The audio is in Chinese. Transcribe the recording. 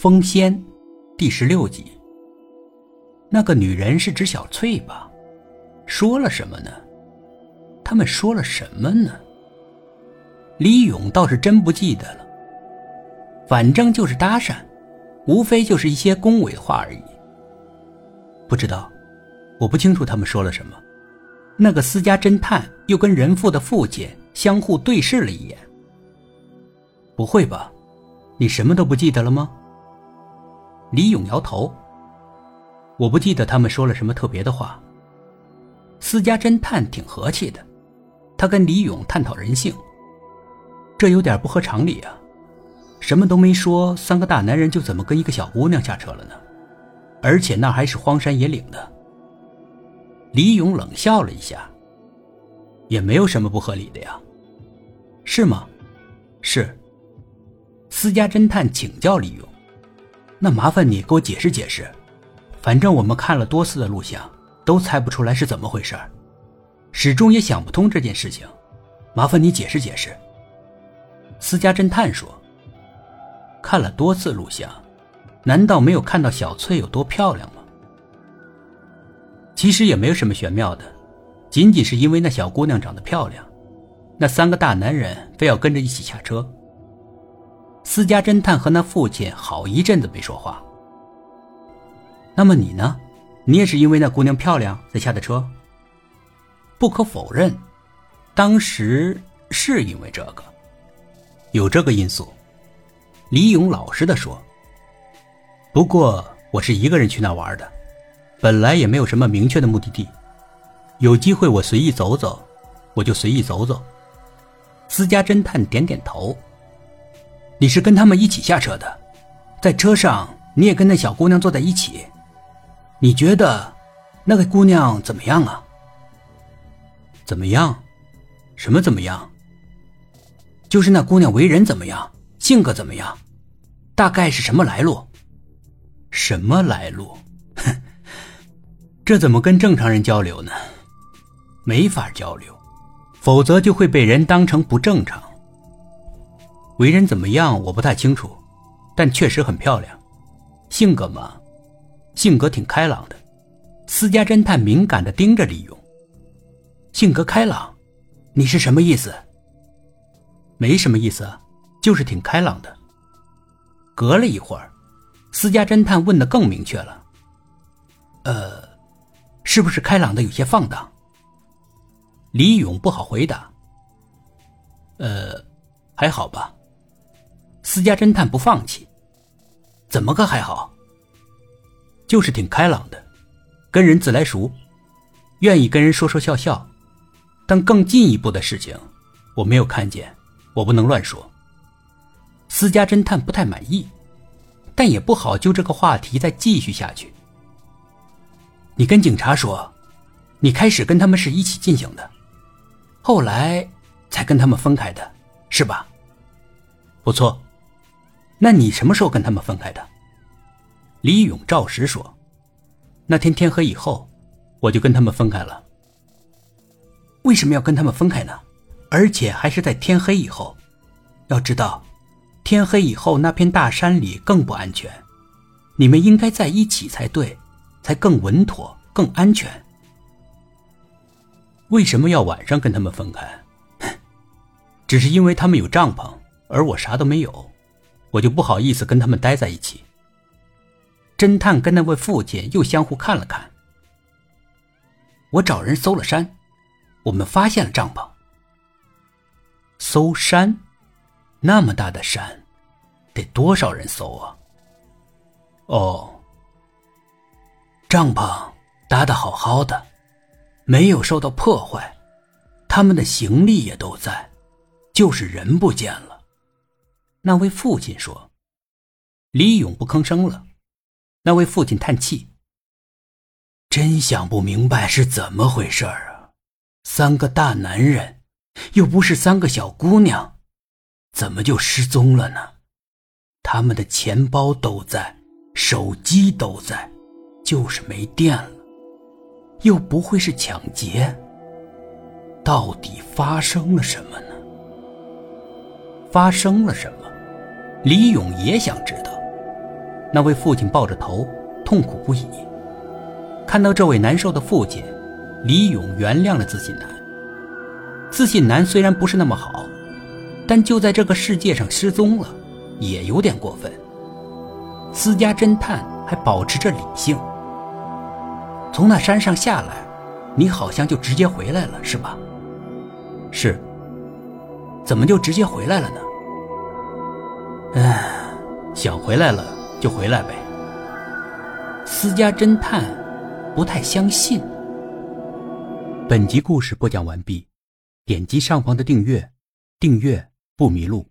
风仙，第十六集。那个女人是指小翠吧？说了什么呢？他们说了什么呢？李勇倒是真不记得了。反正就是搭讪，无非就是一些恭维话而已。不知道，我不清楚他们说了什么。那个私家侦探又跟人父的父亲相互对视了一眼。不会吧？你什么都不记得了吗？李勇摇头。我不记得他们说了什么特别的话。私家侦探挺和气的，他跟李勇探讨人性。这有点不合常理啊！什么都没说，三个大男人就怎么跟一个小姑娘下车了呢？而且那还是荒山野岭的。李勇冷笑了一下，也没有什么不合理的呀，是吗？是。私家侦探请教李勇：“那麻烦你给我解释解释，反正我们看了多次的录像，都猜不出来是怎么回事始终也想不通这件事情，麻烦你解释解释。”私家侦探说：“看了多次录像，难道没有看到小翠有多漂亮吗？其实也没有什么玄妙的，仅仅是因为那小姑娘长得漂亮，那三个大男人非要跟着一起下车。”私家侦探和那父亲好一阵子没说话。那么你呢？你也是因为那姑娘漂亮才下的车？不可否认，当时是因为这个，有这个因素。李勇老实的说。不过我是一个人去那玩的，本来也没有什么明确的目的地，有机会我随意走走，我就随意走走。私家侦探点点头。你是跟他们一起下车的，在车上你也跟那小姑娘坐在一起，你觉得那个姑娘怎么样啊？怎么样？什么怎么样？就是那姑娘为人怎么样，性格怎么样，大概是什么来路？什么来路？哼，这怎么跟正常人交流呢？没法交流，否则就会被人当成不正常。为人怎么样？我不太清楚，但确实很漂亮。性格嘛，性格挺开朗的。私家侦探敏感的盯着李勇。性格开朗，你是什么意思？没什么意思，就是挺开朗的。隔了一会儿，私家侦探问的更明确了：“呃，是不是开朗的有些放荡？”李勇不好回答。呃，还好吧。私家侦探不放弃，怎么个还好？就是挺开朗的，跟人自来熟，愿意跟人说说笑笑，但更进一步的事情我没有看见，我不能乱说。私家侦探不太满意，但也不好就这个话题再继续下去。你跟警察说，你开始跟他们是一起进行的，后来才跟他们分开的，是吧？不错。那你什么时候跟他们分开的？李勇照实说：“那天天黑以后，我就跟他们分开了。为什么要跟他们分开呢？而且还是在天黑以后。要知道，天黑以后那片大山里更不安全，你们应该在一起才对，才更稳妥、更安全。为什么要晚上跟他们分开？只是因为他们有帐篷，而我啥都没有。”我就不好意思跟他们待在一起。侦探跟那位父亲又相互看了看。我找人搜了山，我们发现了帐篷。搜山，那么大的山，得多少人搜啊？哦，帐篷搭的好好的，没有受到破坏，他们的行李也都在，就是人不见了。那位父亲说：“李勇不吭声了。”那位父亲叹气：“真想不明白是怎么回事啊！三个大男人，又不是三个小姑娘，怎么就失踪了呢？他们的钱包都在，手机都在，就是没电了。又不会是抢劫，到底发生了什么呢？发生了什么？”李勇也想知道，那位父亲抱着头，痛苦不已。看到这位难受的父亲，李勇原谅了自信男。自信男虽然不是那么好，但就在这个世界上失踪了，也有点过分。私家侦探还保持着理性。从那山上下来，你好像就直接回来了，是吧？是。怎么就直接回来了呢？唉，想回来了就回来呗。私家侦探不太相信。本集故事播讲完毕，点击上方的订阅，订阅不迷路。